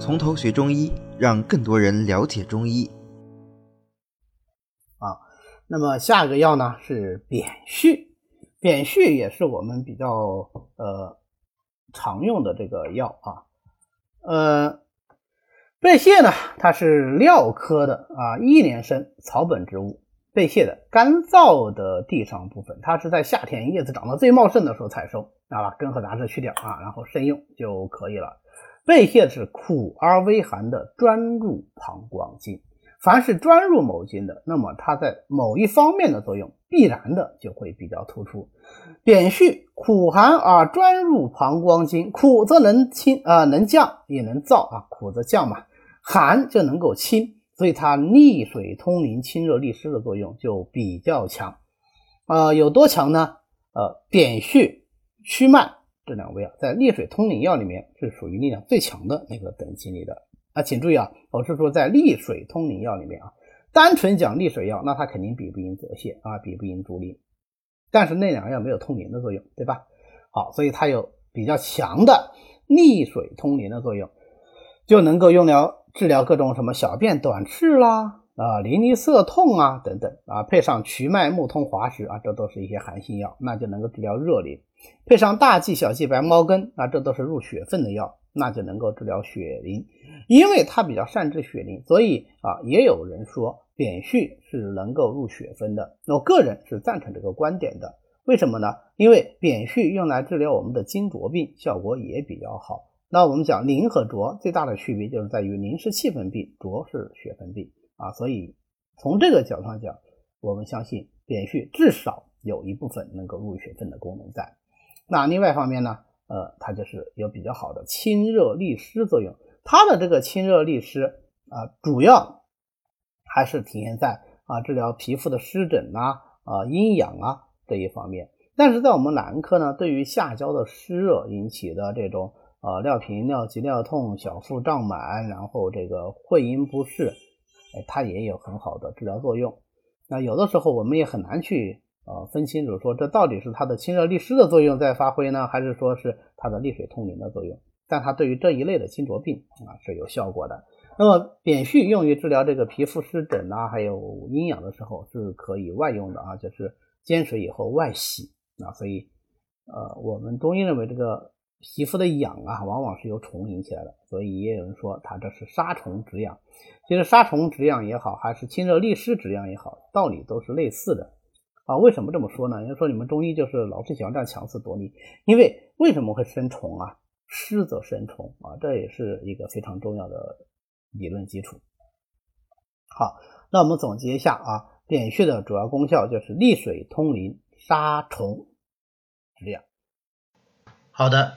从头学中医，让更多人了解中医。啊，那么下一个药呢是扁蓄，扁蓄也是我们比较呃常用的这个药啊。呃，贝谢呢，它是蓼科的啊一年生草本植物。贝谢的干燥的地上部分，它是在夏天叶子长得最茂盛的时候采收，啊，根和杂质去掉啊，然后生用就可以了。贝谢是苦而微寒的专入膀胱经，凡是专入某经的，那么它在某一方面的作用必然的就会比较突出。扁蓄苦寒而专入膀胱经，苦则能清啊，能降也能燥啊，苦则降嘛，寒就能够清。所以它利水通淋、清热利湿的作用就比较强，呃，有多强呢？呃，扁蓄、祛脉这两味药在利水通淋药里面是属于力量最强的那个等级里的啊，请注意啊，我是说在利水通淋药里面啊，单纯讲利水药，那它肯定比不赢泽泻啊，比不赢竹林，但是那两个药没有通淋的作用，对吧？好，所以它有比较强的利水通淋的作用，就能够用了。治疗各种什么小便短赤啦啊淋漓涩痛啊等等啊，配上祛脉木通滑石啊，这都是一些寒性药，那就能够治疗热淋。配上大蓟、小蓟、白茅根啊，这都是入血分的药，那就能够治疗血淋。因为它比较善治血淋，所以啊，也有人说扁蓄是能够入血分的。我个人是赞成这个观点的。为什么呢？因为扁蓄用来治疗我们的金浊病，效果也比较好。那我们讲淋和浊最大的区别就是在于淋是气分泌，浊是血分泌啊，所以从这个角度上讲，我们相信扁蓄至少有一部分能够入血分的功能在。那另外一方面呢，呃，它就是有比较好的清热利湿作用。它的这个清热利湿啊，主要还是体现在啊治疗皮肤的湿疹啊、啊阴痒啊这一方面。但是在我们男科呢，对于下焦的湿热引起的这种呃，尿频、尿急、尿痛、小腹胀满，然后这个会阴不适，哎，它也有很好的治疗作用。那有的时候我们也很难去呃分清楚，说这到底是它的清热利湿的作用在发挥呢，还是说是它的利水通淋的作用？但它对于这一类的清浊病啊是有效果的。那么扁蓄用于治疗这个皮肤湿疹啊，还有阴痒的时候是可以外用的啊，就是煎水以后外洗啊。所以呃，我们中医认为这个。皮肤的痒啊，往往是由虫引起来的，所以也有人说它这是杀虫止痒。其实杀虫止痒也好，还是清热利湿止痒也好，道理都是类似的啊。为什么这么说呢？人家说你们中医就是老是喜欢这样强词夺理，因为为什么会生虫啊？湿则生虫啊，这也是一个非常重要的理论基础。好，那我们总结一下啊，扁蓄的主要功效就是利水通淋、杀虫止痒。好的。